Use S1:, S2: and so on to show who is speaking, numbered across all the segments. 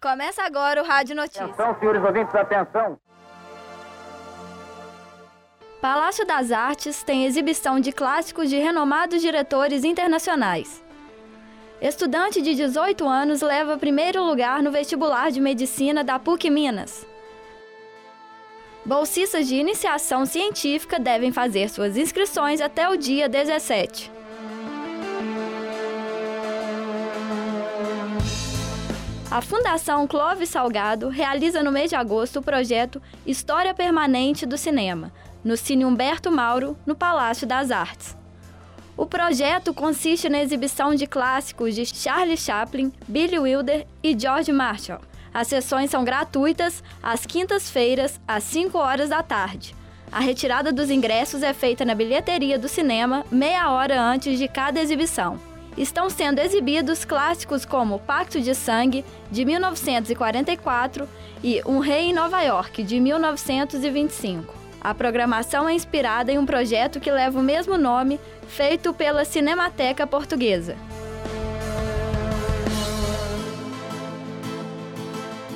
S1: Começa agora o Rádio Notícias.
S2: Atenção, senhores ouvintes, atenção.
S1: Palácio das Artes tem exibição de clássicos de renomados diretores internacionais. Estudante de 18 anos leva primeiro lugar no vestibular de medicina da PUC Minas. Bolsistas de iniciação científica devem fazer suas inscrições até o dia 17. A Fundação Clóvis Salgado realiza no mês de agosto o projeto História Permanente do Cinema, no Cine Humberto Mauro, no Palácio das Artes. O projeto consiste na exibição de clássicos de Charlie Chaplin, Billy Wilder e George Marshall. As sessões são gratuitas às quintas-feiras, às 5 horas da tarde. A retirada dos ingressos é feita na bilheteria do cinema meia hora antes de cada exibição. Estão sendo exibidos clássicos como Pacto de Sangue, de 1944, e Um Rei em Nova York, de 1925. A programação é inspirada em um projeto que leva o mesmo nome, feito pela Cinemateca Portuguesa.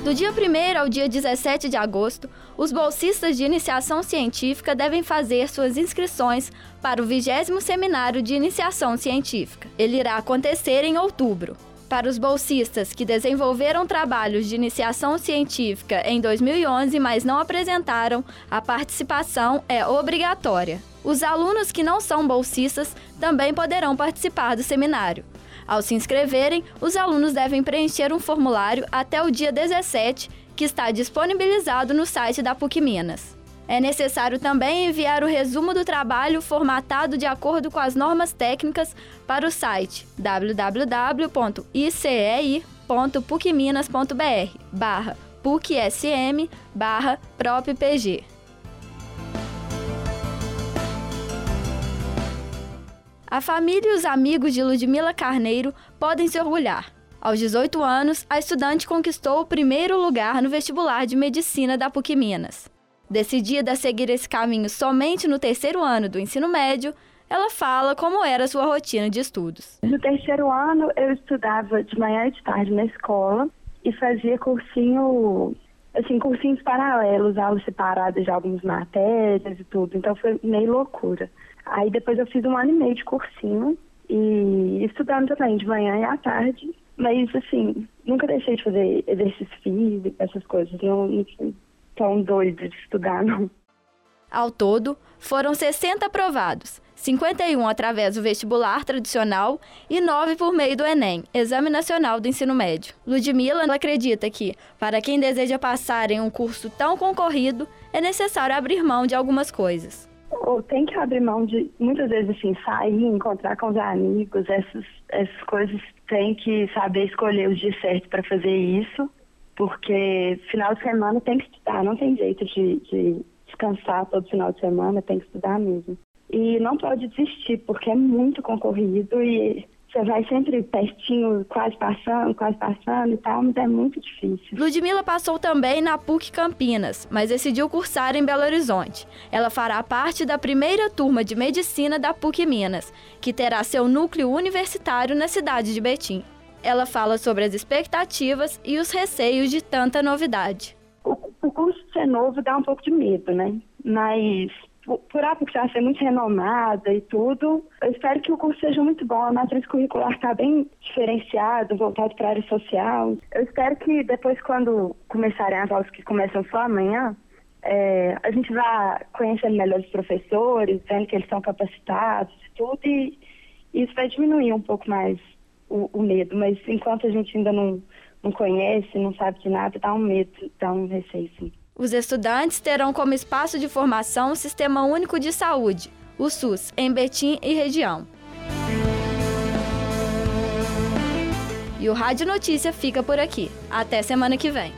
S1: Do dia 1 ao dia 17 de agosto, os bolsistas de iniciação científica devem fazer suas inscrições para o 20 Seminário de Iniciação Científica. Ele irá acontecer em outubro. Para os bolsistas que desenvolveram trabalhos de iniciação científica em 2011, mas não apresentaram, a participação é obrigatória. Os alunos que não são bolsistas também poderão participar do seminário. Ao se inscreverem, os alunos devem preencher um formulário até o dia 17, que está disponibilizado no site da PUC Minas. É necessário também enviar o resumo do trabalho formatado de acordo com as normas técnicas para o site www.icei.pucminas.br barra pucsm barra proppg. A família e os amigos de Ludmila Carneiro podem se orgulhar. Aos 18 anos, a estudante conquistou o primeiro lugar no vestibular de medicina da PUC Minas. Decidida a seguir esse caminho somente no terceiro ano do ensino médio, ela fala como era a sua rotina de estudos.
S3: No terceiro ano, eu estudava de manhã e de tarde na escola e fazia cursinho, assim, cursinhos paralelos, aulas separadas de algumas matérias e tudo. Então foi meio loucura. Aí depois eu fiz um ano e meio de cursinho e estudando também de manhã e à tarde. Mas, assim, nunca deixei de fazer exercício físico, essas coisas. Não, não tão doido de estudar, não.
S1: Ao todo, foram 60 aprovados, 51 através do vestibular tradicional e 9 por meio do Enem, Exame Nacional do Ensino Médio. Ludmila acredita que, para quem deseja passar em um curso tão concorrido, é necessário abrir mão de algumas coisas.
S3: Tem que abrir mão de, muitas vezes, assim, sair, encontrar com os amigos, essas, essas coisas, tem que saber escolher o dia certo para fazer isso porque final de semana tem que estudar, não tem jeito de, de descansar todo final de semana, tem que estudar mesmo. E não pode desistir, porque é muito concorrido e você vai sempre pertinho, quase passando, quase passando e tal, mas é muito difícil.
S1: Ludmila passou também na PUC Campinas, mas decidiu cursar em Belo Horizonte. Ela fará parte da primeira turma de medicina da PUC Minas, que terá seu núcleo universitário na cidade de Betim. Ela fala sobre as expectativas e os receios de tanta novidade.
S3: Ser novo dá um pouco de medo, né? Mas por a já ser muito renomada e tudo, eu espero que o curso seja muito bom. A matriz curricular está bem diferenciada, voltado para a área social. Eu espero que depois, quando começarem as aulas que começam só amanhã, é, a gente vá conhecendo melhor os professores, vendo que eles são capacitados e tudo, e isso vai diminuir um pouco mais o, o, medo, mas enquanto a gente ainda não, não conhece, não sabe de nada, dá um medo, dá um receio sim.
S1: Os estudantes terão como espaço de formação o Sistema Único de Saúde, o SUS, em Betim e região. E o Rádio Notícia fica por aqui. Até semana que vem.